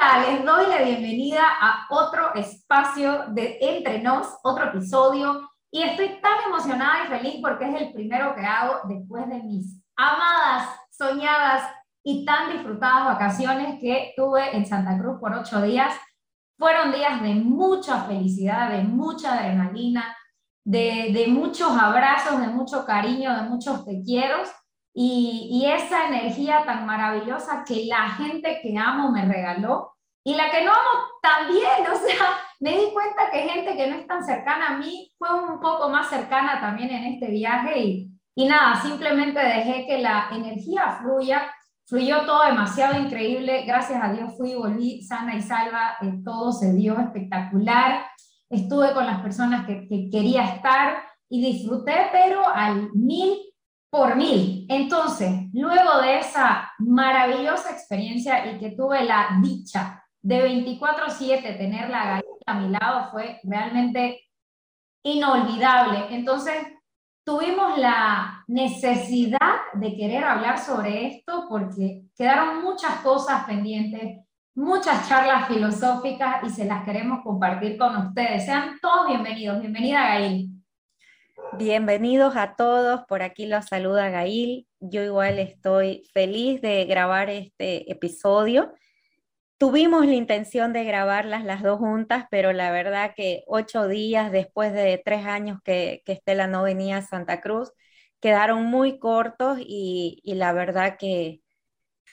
les doy la bienvenida a otro espacio de Entre Nos, otro episodio. Y estoy tan emocionada y feliz porque es el primero que hago después de mis amadas, soñadas y tan disfrutadas vacaciones que tuve en Santa Cruz por ocho días. Fueron días de mucha felicidad, de mucha adrenalina, de, de muchos abrazos, de mucho cariño, de muchos te quiero y, esa energía tan maravillosa que la gente que amo me regaló y la que no amo también, o sea, me di cuenta que gente que no es tan cercana a mí fue un poco más cercana también en este viaje y, y nada, simplemente dejé que la energía fluya, fluyó todo demasiado increíble, gracias a Dios fui volví sana y salva, eh, todo se dio espectacular, estuve con las personas que quería estar y disfruté, pero al mil por mil. Entonces, luego de esa maravillosa experiencia y que tuve la dicha de 24/7 tener la galleta a mi lado fue realmente inolvidable. Entonces, tuvimos la necesidad de querer hablar sobre esto porque quedaron muchas cosas pendientes, muchas charlas filosóficas y se las queremos compartir con ustedes. Sean todos bienvenidos. Bienvenida, Gail. Bienvenidos a todos, por aquí los saluda Gail. Yo igual estoy feliz de grabar este episodio Tuvimos la intención de grabarlas las dos juntas, pero la verdad que ocho días después de tres años que, Estela no venía a Santa Cruz, quedaron muy cortos y, la verdad que,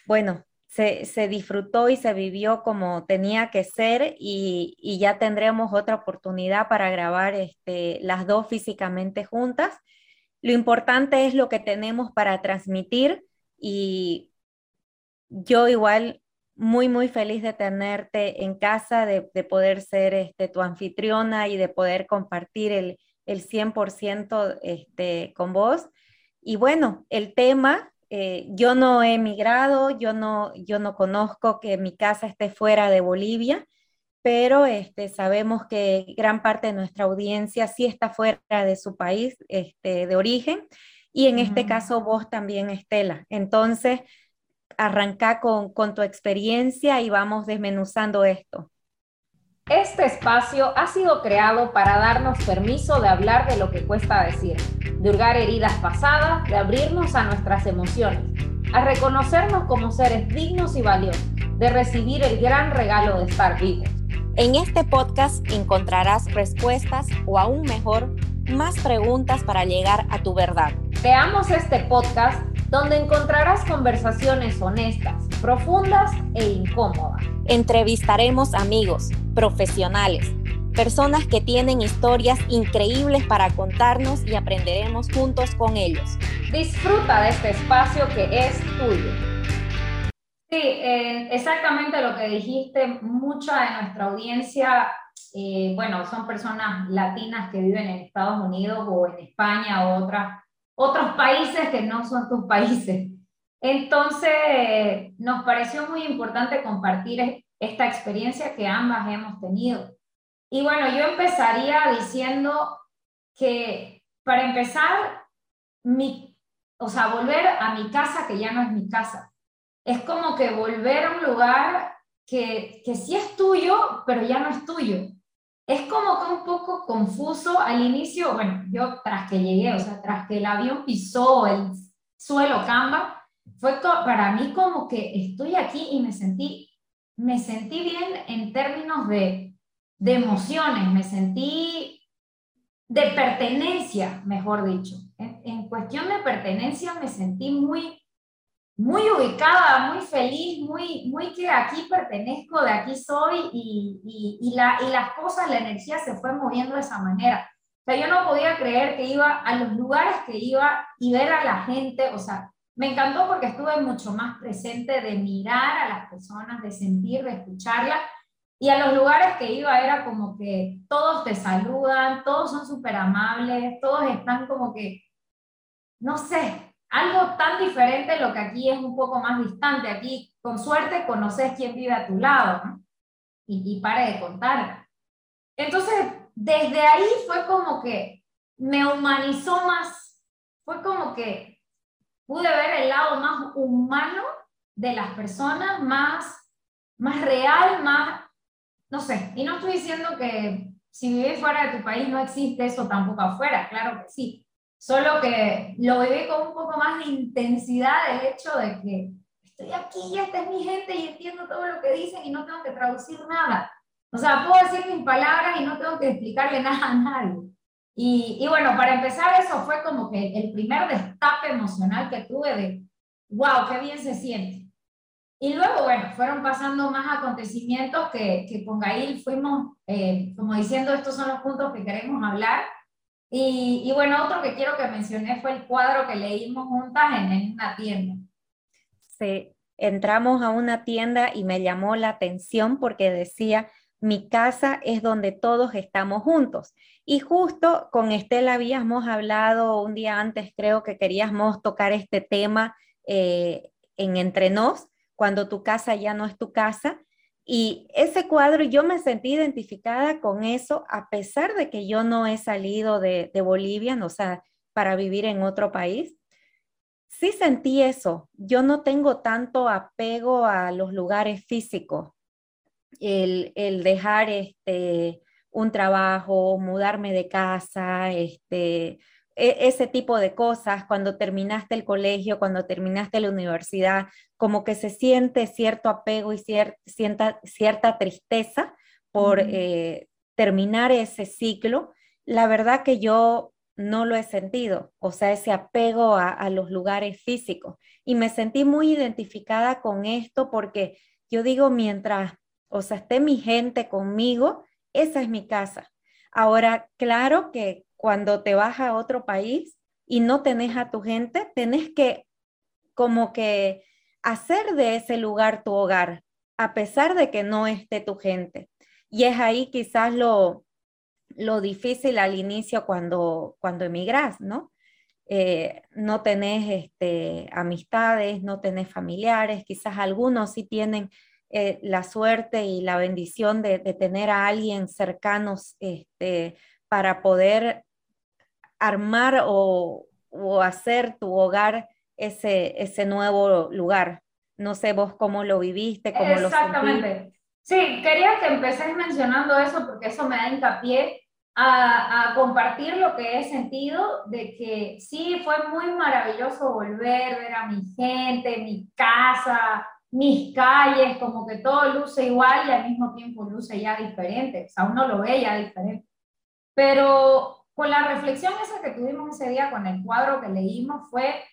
bueno, se, disfrutó y se vivió como tenía que ser y, ya tendremos otra oportunidad para grabar este, las dos físicamente juntas. Lo importante es lo que tenemos para transmitir y yo igual muy, muy feliz de tenerte en casa, de, poder ser este, tu anfitriona y de poder compartir el, el 100% este, con vos. Y bueno, el tema, eh, yo no he emigrado, yo no, yo no conozco que mi casa esté fuera de Bolivia, pero este, sabemos que gran parte de nuestra audiencia sí está fuera de su país este, de origen. Y en este caso vos también, Estela. Entonces, arranca con, con tu experiencia y vamos desmenuzando esto. Este espacio ha sido creado para darnos permiso de hablar de lo que cuesta decir, de hurgar heridas pasadas, de abrirnos a nuestras emociones, a reconocernos como seres dignos y valiosos, de recibir el gran regalo de estar vivos. En este podcast encontrarás respuestas o aún mejor, más preguntas para llegar a tu verdad. Creamos este podcast donde encontrarás conversaciones honestas, profundas e incómodas. Entrevistaremos amigos, profesionales, personas que tienen historias increíbles para contarnos y aprenderemos juntos con ellos. Disfruta de este espacio que es tuyo. Sí, eh, exactamente lo que dijiste, mucha de nuestra audiencia, eh, bueno, son personas latinas que viven en Estados Unidos o en España o otras otros países que no son tus países. Entonces, nos pareció muy importante compartir esta experiencia que ambas hemos tenido. Y bueno, yo empezaría diciendo que para empezar, mi, o sea, volver a mi casa que ya no es mi casa. Es como que volver a un lugar que, que sí es tuyo, pero ya no es tuyo es como que un poco confuso al inicio, bueno, yo tras que llegué, o sea, tras que el avión pisó el suelo Camba, fue para mí como que estoy aquí y me sentí, me sentí bien en términos de, de emociones, me sentí de pertenencia, mejor dicho. En cuestión de pertenencia me sentí muy muy ubicada, muy feliz, muy, muy que aquí pertenezco, de aquí soy y, y, la, y las cosas, la energía se fue moviendo de esa manera. O sea, yo no podía creer que iba a los lugares que iba y ver a la gente, o sea, me encantó porque estuve mucho más presente de mirar a las personas, de sentir, de escucharlas. Y a los lugares que iba era como que todos te saludan, todos son súper amables, todos están como que, no sé, algo tan diferente lo que aquí es un poco más distante. Aquí, con suerte, conoces quién vive a tu lado y, y pare de contar. Entonces, desde ahí fue como que me humanizó más. Fue como que pude ver el lado más humano de las personas, más más real, más, no sé, y no estoy diciendo que si vives fuera de tu país no existe eso tampoco afuera, claro que sí, solo que lo viví con un poco más de intensidad el hecho de que estoy aquí y esta es mi gente y entiendo todo lo que dicen y no tengo que traducir nada. O sea, puedo decir mis palabras y no tengo que explicarle nada a nadie. Y, y, bueno, para empezar, eso fue como que el primer destape emocional que tuve de, wow, qué bien se siente. Y luego, bueno, fueron pasando más acontecimientos que, que con Gail fuimos, eh, como diciendo, estos son los puntos que queremos hablar. Y, bueno, otro que quiero que mencioné fue el cuadro que leímos juntas en, en una tienda. Sí, entramos a una tienda y me llamó la atención porque decía, mi casa es donde todos estamos juntos. Y justo con Estela habíamos hablado un día antes, creo que queríamos tocar este tema eh, en Entre Nos, cuando tu casa ya no es tu casa. Y ese cuadro, yo me sentí identificada con eso, a pesar de que yo no he salido de, Bolivia, o sea, para vivir en otro país. Sí sentí eso. Yo no tengo tanto apego a los lugares físicos el, dejar este, un trabajo, mudarme de casa, este, ese tipo de cosas, cuando terminaste el colegio, cuando terminaste la universidad, como que se siente cierto apego y cierta, cierta tristeza por eh, terminar ese ciclo. La verdad que yo no lo he sentido, o sea, ese apego a, a los lugares físicos. Y me sentí muy identificada con esto porque yo digo, mientras o sea, esté mi gente conmigo, esa es mi casa. Ahora, claro que cuando te vas a otro país y no tenés a tu gente, tenés que como que hacer de ese lugar tu hogar, a pesar de que no esté tu gente. Y es ahí quizás lo, lo difícil al inicio cuando, cuando emigras, ¿no? Eh, no tenés este, amistades, no tenés familiares, quizás algunos sí tienen eh, la suerte y la bendición de, tener a alguien cercanos este, para poder armar o, hacer tu hogar ese, ese nuevo lugar. No sé vos cómo lo viviste, cómo lo Exactamente. Sí, quería que empecés mencionando eso porque eso me da hincapié a, a, compartir lo que he sentido de que sí, fue muy maravilloso volver, ver a mi gente, mi casa, mis calles, como que todo luce igual y al mismo tiempo luce ya diferente, o sea, uno lo ve ya diferente. Pero con la reflexión esa que tuvimos ese día con el cuadro que leímos fue,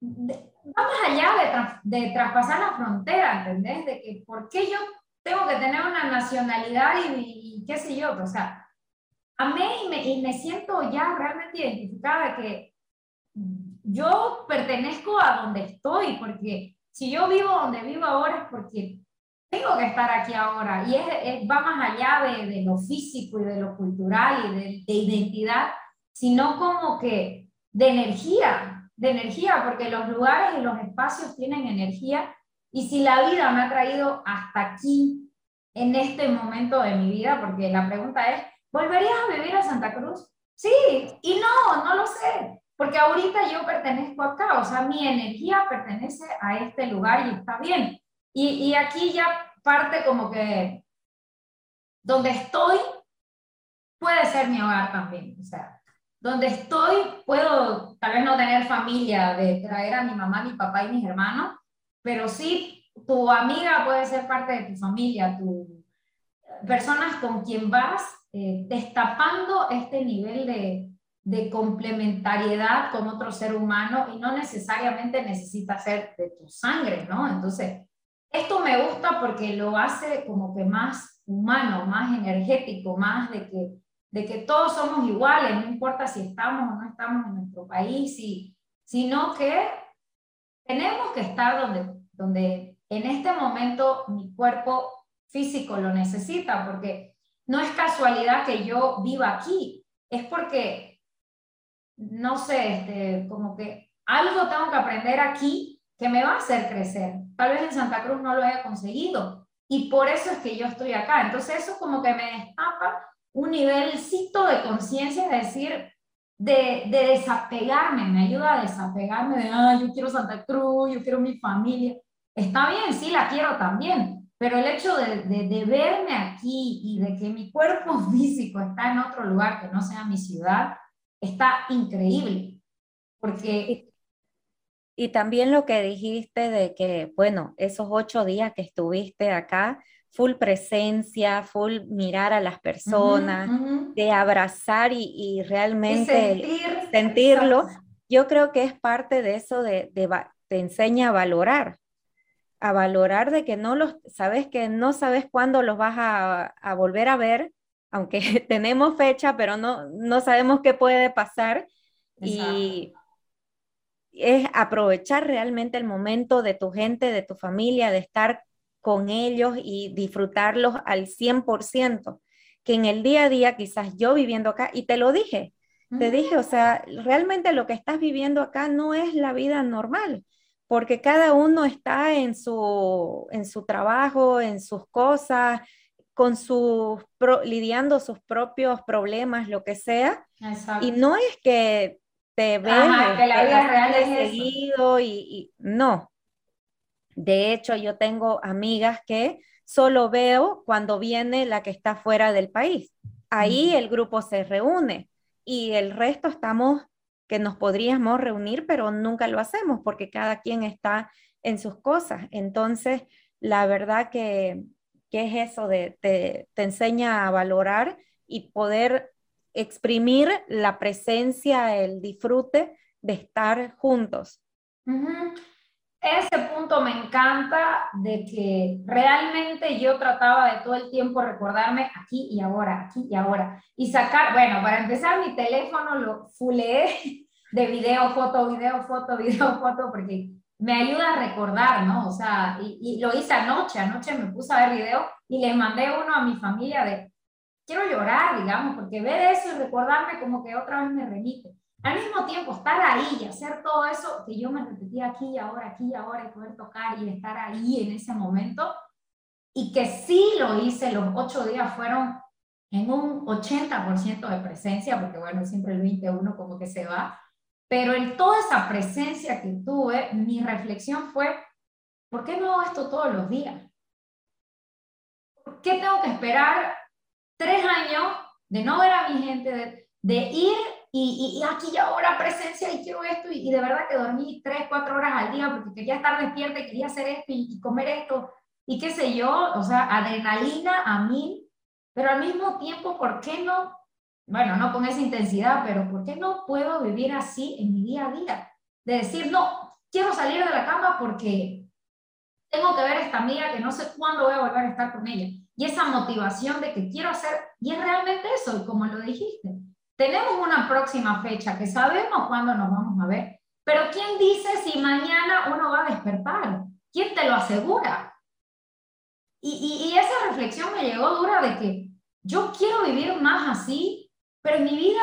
vamos allá de, de, traspasar la frontera, ¿entendés? De que, ¿por qué yo tengo que tener una nacionalidad y, qué sé yo? O sea, amé y me, y me siento ya realmente identificada de que yo pertenezco a donde estoy, porque si yo vivo donde vivo ahora es porque tengo que estar aquí ahora y es, va más allá de, de, lo físico y de lo cultural y de, de, identidad, sino como que de energía, de energía, porque los lugares y los espacios tienen energía y si la vida me ha traído hasta aquí en este momento de mi vida, porque la pregunta es, ¿volverías a vivir a Santa Cruz? Sí, y no, no lo sé, porque ahorita yo pertenezco acá, o sea, mi energía pertenece a este lugar y está bien. Y, y aquí ya parte como que donde estoy puede ser mi hogar también, o sea, donde estoy puedo tal vez no tener familia de traer a mi mamá, mi papá y mis hermanos, pero sí tu amiga puede ser parte de tu familia, tu personas con quien vas eh, destapando este nivel de, de complementariedad con otro ser humano y no necesariamente necesita ser de tu sangre, ¿no? Entonces, esto me gusta porque lo hace como que más humano, más energético, más de que, de que todos somos iguales, no importa si estamos o no estamos en nuestro país, sino que tenemos que estar donde, donde en este momento mi cuerpo físico lo necesita, porque no es casualidad que yo viva aquí, es porque no sé, este, como que algo tengo que aprender aquí que me va a hacer crecer. Tal vez en Santa Cruz no lo haya conseguido y por eso es que yo estoy acá. Entonces eso como que me destapa un nivelcito de conciencia, es decir, de, de, desapegarme, me ayuda a desapegarme de, ah, yo quiero Santa Cruz, yo quiero mi familia. está bien, sí la quiero también, pero el hecho de, de, verme aquí y de que mi cuerpo físico está en otro lugar que no sea mi ciudad, está increíble. Porque... Y, también lo que dijiste de que, bueno, esos ocho días que estuviste acá, full presencia, full mirar a las personas, de abrazar y, realmente sentirlo, yo creo que es parte de eso de, de, te enseña a valorar, a valorar de que no los, sabes que no sabes cuándo los vas a, a volver a ver, aunque tenemos fecha, pero no, no sabemos qué puede pasar. Y es aprovechar realmente el momento de tu gente, de tu familia, de estar con ellos y disfrutarlos al 100%, que en el día a día quizás yo viviendo acá, y te lo dije, te dije, o sea, realmente lo que estás viviendo acá no es la vida normal, porque cada uno está en su, en su trabajo, en sus cosas, con sus, lidiando sus propios problemas, lo que sea. Y no es que te ven que la vida real es seguido y, y, no. De hecho, yo tengo amigas que solo veo cuando viene la que está fuera del país. Ahí el grupo se reúne y el resto estamos que nos podríamos reunir, pero nunca lo hacemos porque cada quien está en sus cosas. Entonces, la verdad que, que es eso de te, te, enseña a valorar y poder exprimir la presencia, el disfrute de estar juntos. Ese punto me encanta de que realmente yo trataba de todo el tiempo recordarme aquí y ahora, aquí y ahora. Y sacar, bueno, para empezar mi teléfono lo fuleé de video, foto, video, foto, video, foto, porque me ayuda a recordar, ¿no? O sea, y, y lo hice anoche, anoche me puse a ver video y les mandé uno a mi familia de, quiero llorar, digamos, porque ver eso y recordarme como que otra vez me remite. Al mismo tiempo, estar ahí y hacer todo eso que yo me repetía aquí y ahora, aquí y ahora, y poder tocar y estar ahí en ese momento, y que sí lo hice, los ocho días fueron en un 80% de presencia, porque bueno, siempre el 21 como que se va, pero en toda esa presencia que tuve, mi reflexión fue, ¿por qué no hago esto todos los días? ¿Por qué tengo que esperar tres años de no ver a mi gente, de, de ir y, y, aquí y ahora presencia y quiero esto, y, de verdad que dormí tres, cuatro horas al día porque quería estar despierta y quería hacer esto y, comer esto, y qué sé yo, o sea, adrenalina a mí, pero al mismo tiempo, ¿por qué no? Bueno, no con esa intensidad, pero ¿por qué no puedo vivir así en mi día a día? De decir, no, quiero salir de la cama porque tengo que ver a esta amiga que no sé cuándo voy a volver a estar con ella. Y esa motivación de que quiero hacer, y es realmente eso, y como lo dijiste, tenemos una próxima fecha que sabemos cuándo nos vamos a ver, pero ¿quién dice si mañana uno va a despertar? ¿Quién te lo asegura? Y, y, esa reflexión me llegó dura de que yo quiero vivir más así, pero en mi vida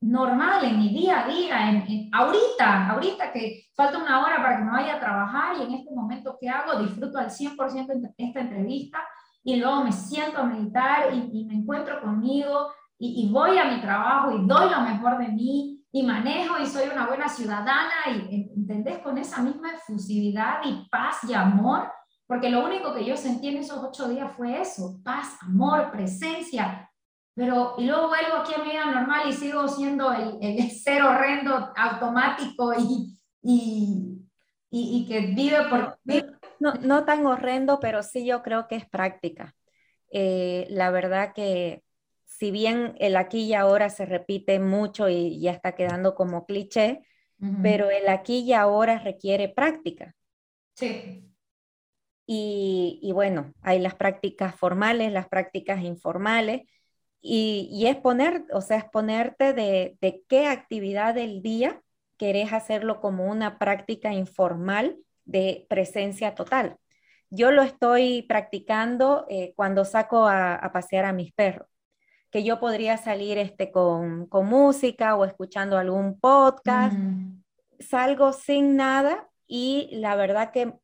normal, en mi día a día, en, ahorita, ahorita que falta una hora para que me vaya a trabajar y en este momento que hago, disfruto al 100% esta entrevista y luego me siento a meditar y, y me encuentro conmigo y, voy a mi trabajo y doy lo mejor de mí y manejo y soy una buena ciudadana y entendés con esa misma efusividad y paz y amor, porque lo único que yo sentí en esos ocho días fue eso, paz, amor, presencia, pero y luego vuelvo aquí a mi vida normal y sigo siendo el, el ser horrendo automático y, y, y, que vive por... No, no tan horrendo, pero sí yo creo que es práctica. Eh, la verdad que si bien el aquí y ahora se repite mucho y ya está quedando como cliché, pero el aquí y ahora requiere práctica. Sí. Y, bueno, hay las prácticas formales, las prácticas informales, y, es poner, o sea, es ponerte de, qué actividad del día querés hacerlo como una práctica informal de presencia total. Yo lo estoy practicando eh, cuando saco a pasear a mis perros que yo podría salir este, con, con música o escuchando algún podcast. Salgo sin nada y la verdad que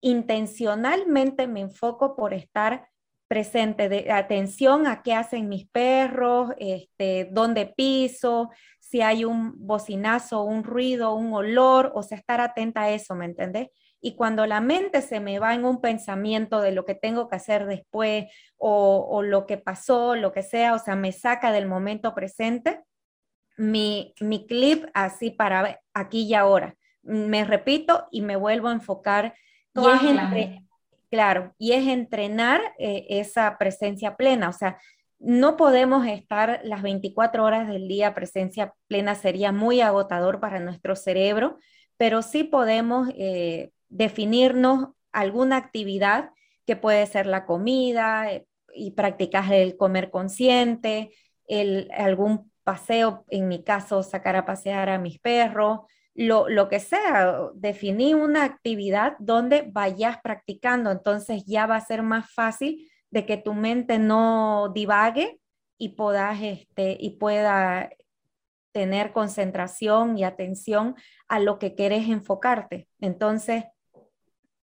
intencionalmente me enfoco por estar presente, de atención a qué hacen mis perros, este, dónde piso, si hay un bocinazo, un ruido, un olor, o sea, estar atenta a eso, ¿me entendés? Y cuando la mente se me va en un pensamiento de lo que tengo que hacer después o, o lo que pasó, lo que sea, o sea, me saca del momento presente, mi, mi clip así para aquí y ahora. Me repito y me vuelvo a enfocar. Y es claro, y es entrenar eh, esa presencia plena. O sea, no podemos estar las 24 horas del día presencia plena, sería muy agotador para nuestro cerebro, pero sí podemos eh, definirnos alguna actividad que puede ser la comida eh, y practicar el comer consciente, el, algún paseo, en mi caso, sacar a pasear a mis perros, lo, lo, que sea, definí una actividad donde vayas practicando, entonces ya va a ser más fácil de que tu mente no divague y puedas este, y pueda tener concentración y atención a lo que quieres enfocarte. Entonces,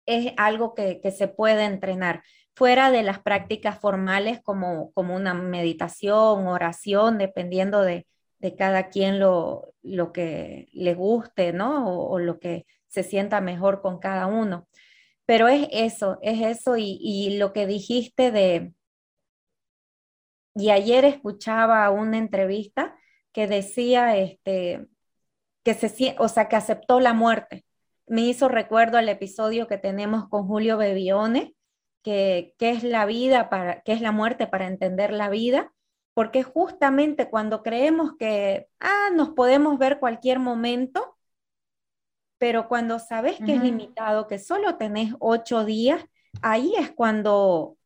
es algo que, que se puede entrenar fuera de las prácticas formales como, como una meditación, oración, dependiendo de, de cada quien lo, lo, que le guste, ¿no? O, lo que se sienta mejor con cada uno. Pero es eso, es eso y, lo que dijiste de... Y ayer escuchaba una entrevista que decía este, que se, o sea, que aceptó la muerte. Me hizo recuerdo al episodio que tenemos con Julio Bebione, que, es la vida, para, qué es la muerte para entender la vida, porque justamente cuando creemos que ah, nos podemos ver cualquier momento, pero cuando sabes que es limitado, que solo tenés ocho días, ahí es cuando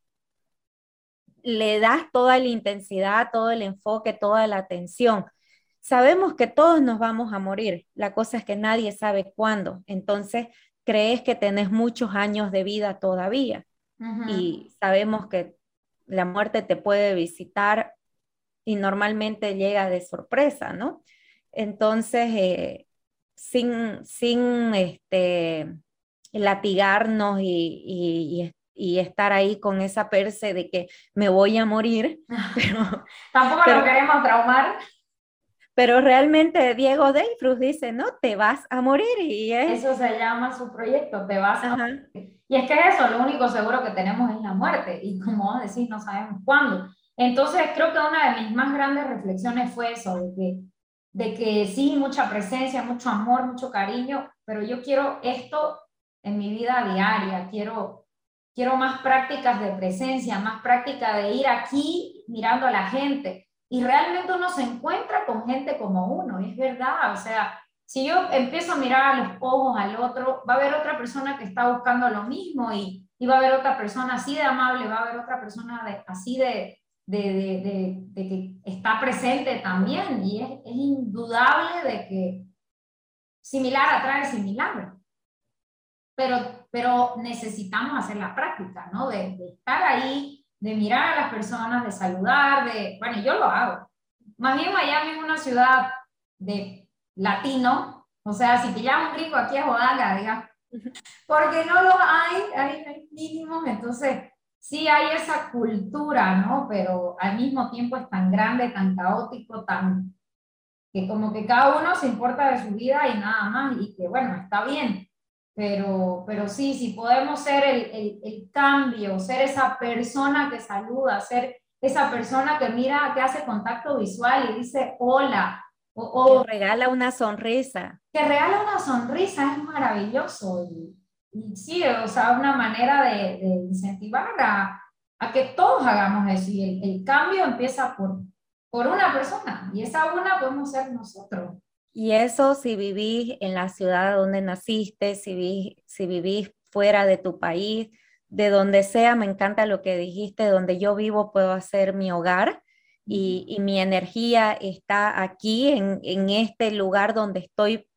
le das toda la intensidad, todo el enfoque, toda la atención. Sabemos que todos nos vamos a morir, la cosa es que nadie sabe cuándo, entonces crees que tenés muchos años de vida todavía y sabemos que la muerte te puede visitar y normalmente llega de sorpresa, ¿no? Entonces, eh, sin, sin este, latigarnos y, y, estar ahí con esa perse de que me voy a morir. Pero, Tampoco lo queremos traumar. Pero realmente Diego Deifrus dice, no, te vas a morir. Y Eso se llama su proyecto, te vas a morir. Y es que eso, lo único seguro que tenemos es la muerte. Y como decís, no sabemos cuándo. Entonces creo que una de mis más grandes reflexiones fue eso, de que, de que sí, mucha presencia, mucho amor, mucho cariño, pero yo quiero esto en mi vida diaria, quiero, quiero más prácticas de presencia, más práctica de ir aquí mirando a la gente, y realmente uno se encuentra con gente como uno, es verdad, o sea, si yo empiezo a mirar a los ojos al otro, va a haber otra persona que está buscando lo mismo y, y va a haber otra persona así de amable, va a haber otra persona de, así de, de, de, de, que está presente también y es, es, indudable de que similar atrae similar. Pero, pero necesitamos hacer la práctica, ¿no? De, de estar ahí de mirar a las personas, de saludar, de, bueno, yo lo hago. Más bien Miami es una ciudad de latino, o sea, si pillamos un gringo aquí a Jodanga, digamos, porque no lo hay, hay, hay mínimos, entonces sí hay esa cultura, ¿no? Pero al mismo tiempo es tan grande, tan caótico, tan que como que cada uno se importa de su vida y nada más, y que bueno, está bien, pero, pero sí, si podemos ser el, el, cambio, ser esa persona que saluda, ser esa persona que mira, que hace contacto visual y dice hola. O, que regala una sonrisa. Que regala una sonrisa es maravilloso. Y, sí, o sea, una manera de, de incentivar a, a, que todos hagamos eso. Y el, el cambio empieza por, por una persona. Y esa una podemos ser nosotros. Y eso si vivís en la ciudad donde naciste, si vivís, si vivís fuera de tu país, de donde sea, me encanta lo que dijiste, donde yo vivo puedo hacer mi hogar y, mi energía está aquí, en, en, este lugar donde estoy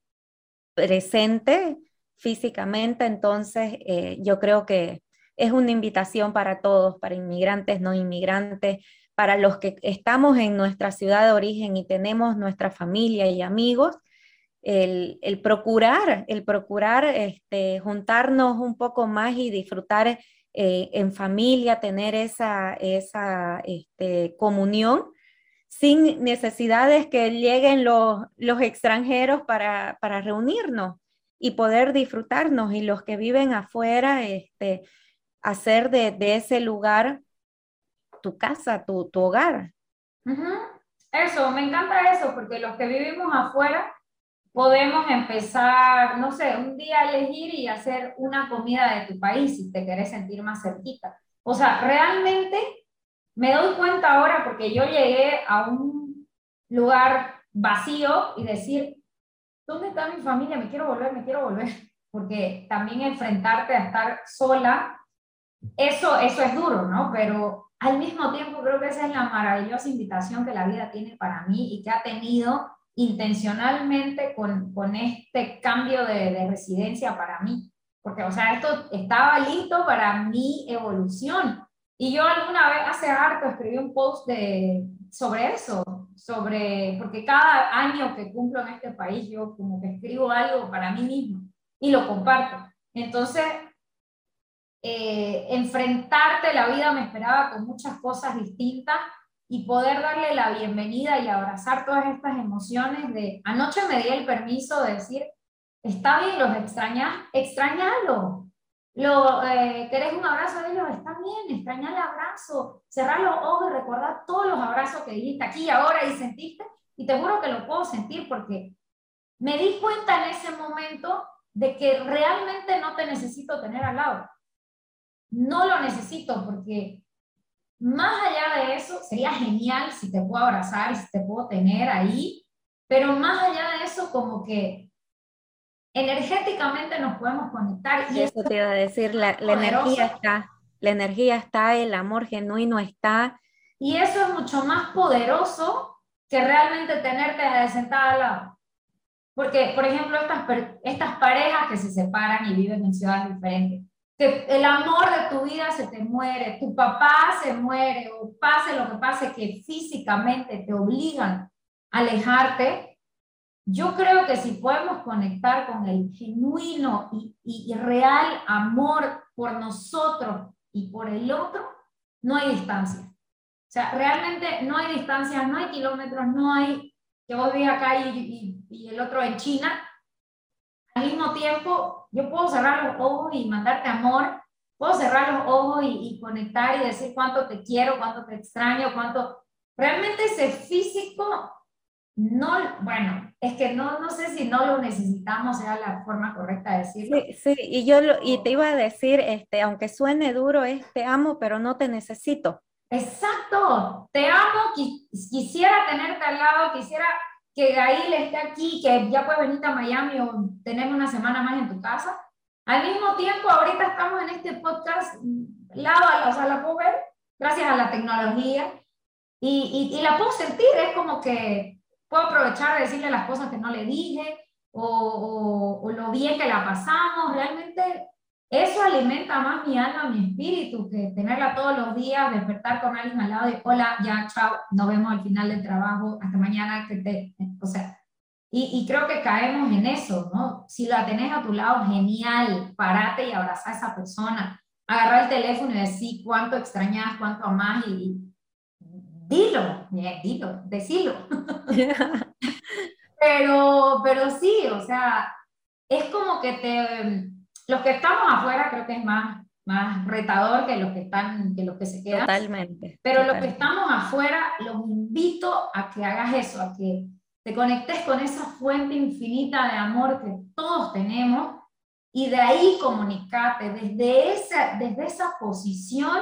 presente físicamente, entonces eh, yo creo que es una invitación para todos, para inmigrantes, no inmigrantes, para los que estamos en nuestra ciudad de origen y tenemos nuestra familia y amigos, el, procurar, el procurar este, juntarnos un poco más y disfrutar eh, en familia, tener esa, este, comunión sin necesidades que lleguen los, extranjeros para reunirnos. Y poder disfrutarnos y los que viven afuera, este, hacer de, ese lugar tu casa, tu, hogar. Eso, me encanta eso, porque los que vivimos afuera podemos empezar, no sé, un día a elegir y hacer una comida de tu país si te querés sentir más cerquita. O sea, realmente me doy cuenta ahora porque yo llegué a un lugar vacío y decir, ¿dónde está mi familia? Me quiero volver, me quiero volver. Porque también enfrentarte a estar sola, eso, eso es duro, ¿no? Pero al mismo tiempo creo que esa es la maravillosa invitación que la vida tiene para mí y que ha tenido intencionalmente con, con este cambio de, de residencia para mí. Porque, o sea, esto estaba listo para mi evolución. Y yo alguna vez, hace harto, escribí un post de, sobre eso, sobre, porque cada año que cumplo en este país yo como que escribo algo para mí mismo y lo comparto. Entonces, eh, enfrentarte la vida me esperaba con muchas cosas distintas y poder darle la bienvenida y abrazar todas estas emociones de, anoche me di el permiso de decir, está bien, los extrañas, extrañalo, lo, eh, ¿Querés un abrazo de ellos? Está bien, extraña el abrazo, cerrar los ojos y recordar todos los abrazos que dijiste aquí ahora y sentiste. Y te juro que lo puedo sentir porque me di cuenta en ese momento de que realmente no te necesito tener al lado. No lo necesito porque más allá de eso, sería genial si te puedo abrazar, si te puedo tener ahí, pero más allá de eso, como que energéticamente nos podemos conectar. Y eso te iba a decir, la, energía está, la energía está, el amor genuino está. Y eso es mucho más poderoso que realmente tenerte sentada al lado. Porque, por ejemplo, estas, estas parejas que se separan y viven en ciudades diferentes, que el amor de tu vida se te muere, tu papá se muere o pase lo que pase, que físicamente te obligan a alejarte, yo creo que si podemos conectar con el genuino y, real amor por nosotros y por el otro, no hay distancia. O sea, realmente no hay distancia, no hay kilómetros, no hay que vos veas acá y, y, el otro en China. Al mismo tiempo, yo puedo cerrar los ojos y mandarte amor, puedo cerrar los ojos y, y conectar y decir cuánto te quiero, cuánto te extraño, cuánto... Realmente ese físico no, bueno, es que no, no sé si no lo necesitamos, sea la forma correcta de decirlo. Sí, sí, y yo y te iba a decir, este, aunque suene duro, es te amo, pero no te necesito. Exacto, te amo, quisiera tenerte al lado, quisiera que Gail esté aquí, que ya puedes venir a Miami o tenemos una semana más en tu casa. Al mismo tiempo, ahorita estamos en este podcast, lado a o sea, la puedo ver gracias a la tecnología y, y, y la puedo sentir, es como que puedo aprovechar de decirle las cosas que no le dije o, o, lo bien que la pasamos. Realmente eso alimenta más mi alma, mi espíritu, que tenerla todos los días, despertar con alguien al lado y hola, ya, chao, nos vemos al final del trabajo, hasta mañana, que te, o sea, y, y, creo que caemos en eso, ¿no? Si la tenés a tu lado, genial, parate y abraza a esa persona, agarra el teléfono y decir cuánto extrañas, cuánto amás y, dilo, dilo, decilo. pero, pero sí, o sea, es como que te, los que estamos afuera creo que es más, más retador que los que están, que los que se quedan. Totalmente. Pero los que estamos afuera, los invito a que hagas eso, a que te conectes con esa fuente infinita de amor que todos tenemos y de ahí comunicarte desde esa, desde esa posición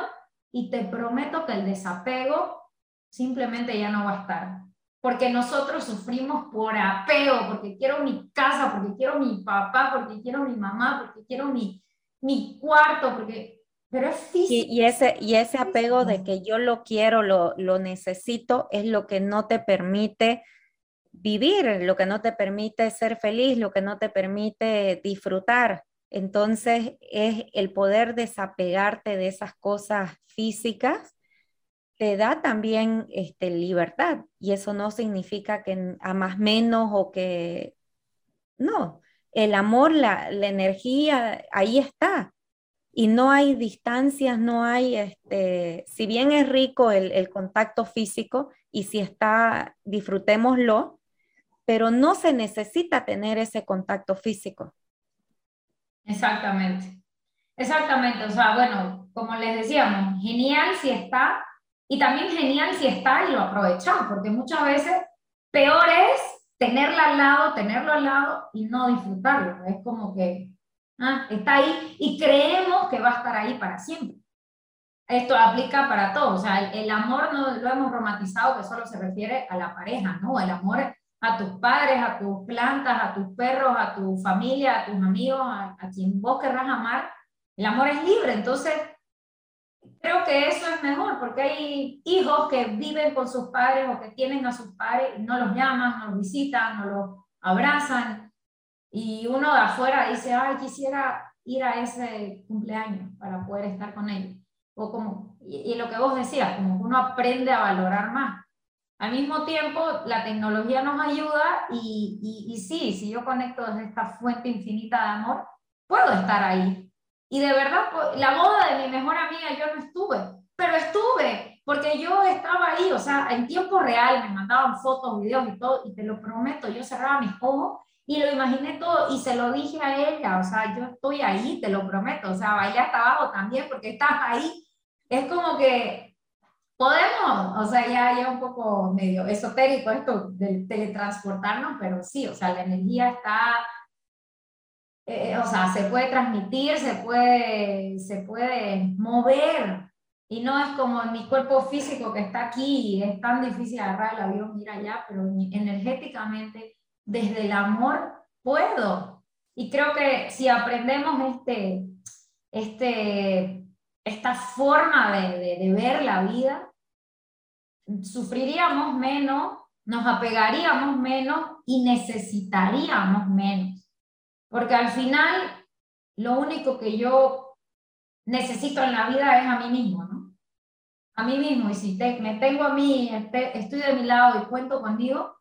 y te prometo que el desapego simplemente ya no va a estar. Porque nosotros sufrimos por apego, porque quiero mi casa, porque quiero mi papá, porque quiero mi mamá, porque quiero mi, mi cuarto, porque... Pero es físico. Y, ese, y ese apego de que yo lo quiero, lo, lo necesito, es lo que no te permite vivir, lo que no te permite ser feliz, lo que no te permite disfrutar. Entonces es el poder desapegarte de esas cosas físicas te da también este, libertad y eso no significa que amas menos o que no, el amor, la, energía, ahí está. Y no hay distancias, no hay, este, si bien es rico el, el contacto físico y si está, disfrutémoslo, pero no se necesita tener ese contacto físico. Exactamente, exactamente. O sea, bueno, como les decíamos, genial si está y también genial si está y lo aprovechamos, porque muchas veces peor es tenerla al lado, tenerlo al lado y no disfrutarlo. Es como que ah, está ahí y creemos que va a estar ahí para siempre. Esto aplica para todo, o sea, el, amor no lo hemos romantizado que solo se refiere a la pareja, ¿no? El amor a tus padres, a tus plantas, a tus perros, a tu familia, a tus amigos, a, a quien vos querrás amar, el amor es libre, entonces creo que eso es mejor, porque hay hijos que viven con sus padres o que tienen a sus padres y no los llaman, no los visitan, no los abrazan. Y uno de afuera dice, ay, quisiera ir a ese cumpleaños para poder estar con ellos. O como, y, lo que vos decías, como uno aprende a valorar más. Al mismo tiempo, la tecnología nos ayuda y, y, y sí, si yo conecto desde esta fuente infinita de amor, puedo estar ahí, y de verdad, la boda de mi mejor amiga yo no estuve, pero estuve, porque yo estaba ahí, o sea, en tiempo real, me mandaban fotos, videos y todo, y te lo prometo, yo cerraba mis ojos y lo imaginé todo y se lo dije a ella, o sea, yo estoy ahí, te lo prometo, o sea, bailé hasta abajo también porque estás ahí. Es como que podemos, o sea, ya, ya un poco medio esotérico esto de teletransportarnos, pero sí, o sea, la energía está eh, o sea, se puede transmitir, se puede, se puede mover. Y no es como mi cuerpo físico que está aquí y es tan difícil agarrar el avión, ir allá, pero energéticamente, desde el amor, puedo. Y creo que si aprendemos este, este, esta forma de ver la vida, sufriríamos menos, nos apegaríamos menos y necesitaríamos menos. Porque al final, lo único que yo necesito en la vida es a mí mismo, ¿no? A mí mismo. Y si me tengo a mí, este, estoy de mi lado y cuento conmigo,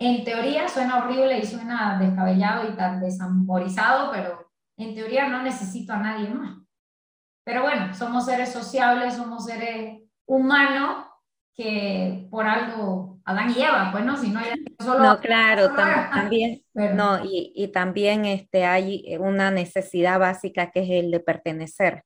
en teoría suena horrible y suena descabellado y tan desamorizado, pero en teoría no necesito a nadie más. Pero bueno, somos seres sociables, somos seres humanos que por algo Adán y Eva, pues no, si no hay solo... No, claro, también, no, y, y, también este, hay una necesidad básica que es el de pertenecer.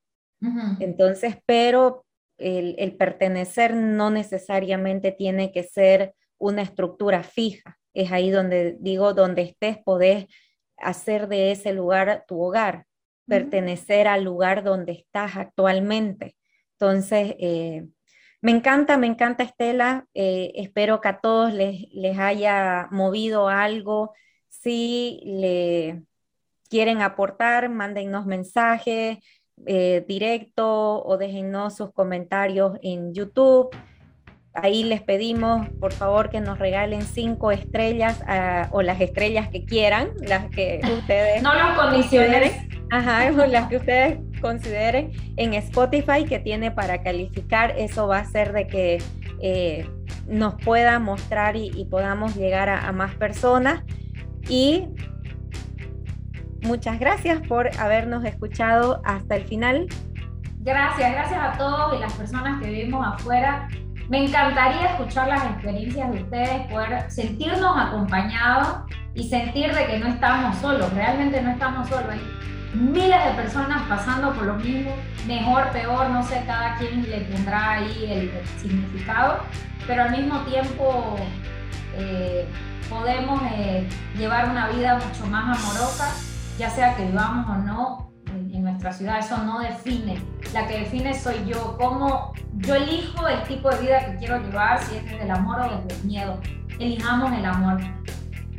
Entonces, pero el, el, pertenecer no necesariamente tiene que ser una estructura fija. Es ahí donde digo, donde estés, podés hacer de ese lugar tu hogar, pertenecer al lugar donde estás actualmente. Entonces, eh, me encanta, me encanta Estela. Eh, espero que a todos les, les haya movido algo. Si le quieren aportar, mándennos mensajes eh, directo o déjennos sus comentarios en YouTube. Ahí les pedimos, por favor, que nos regalen cinco estrellas ah, o las estrellas que quieran, las que ustedes... no los condiciones. Ajá, o las que ustedes consideren en Spotify que tiene para calificar. Eso va a hacer de que eh, nos pueda mostrar y, podamos llegar a, más personas. Y muchas gracias por habernos escuchado hasta el final. Gracias, gracias a todos y las personas que vivimos afuera. Me encantaría escuchar las experiencias de ustedes, poder sentirnos acompañados y sentir de que no estamos solos, realmente no estamos solos. Miles de personas pasando por lo mismo, mejor, peor, no sé, cada quien le tendrá ahí el, significado, pero al mismo tiempo eh, podemos eh, llevar una vida mucho más amorosa, ya sea que vivamos o no nuestra ciudad, eso no define, la que define soy yo, cómo yo elijo el tipo de vida que quiero llevar, si es desde el amor o desde el miedo, elijamos el amor.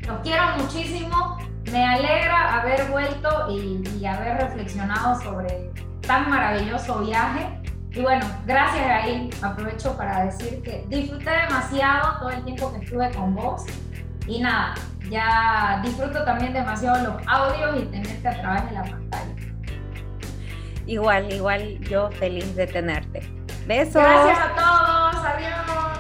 Los quiero muchísimo, me alegra haber vuelto y, haber reflexionado sobre tan maravilloso viaje. Y bueno, gracias ahí. Aprovecho para decir que disfruté demasiado todo el tiempo que estuve con vos. Y nada, ya disfruto también demasiado los audios y tenerte a través de la pantalla. Igual, igual yo feliz de tenerte. Besos. Gracias a todos. Adiós.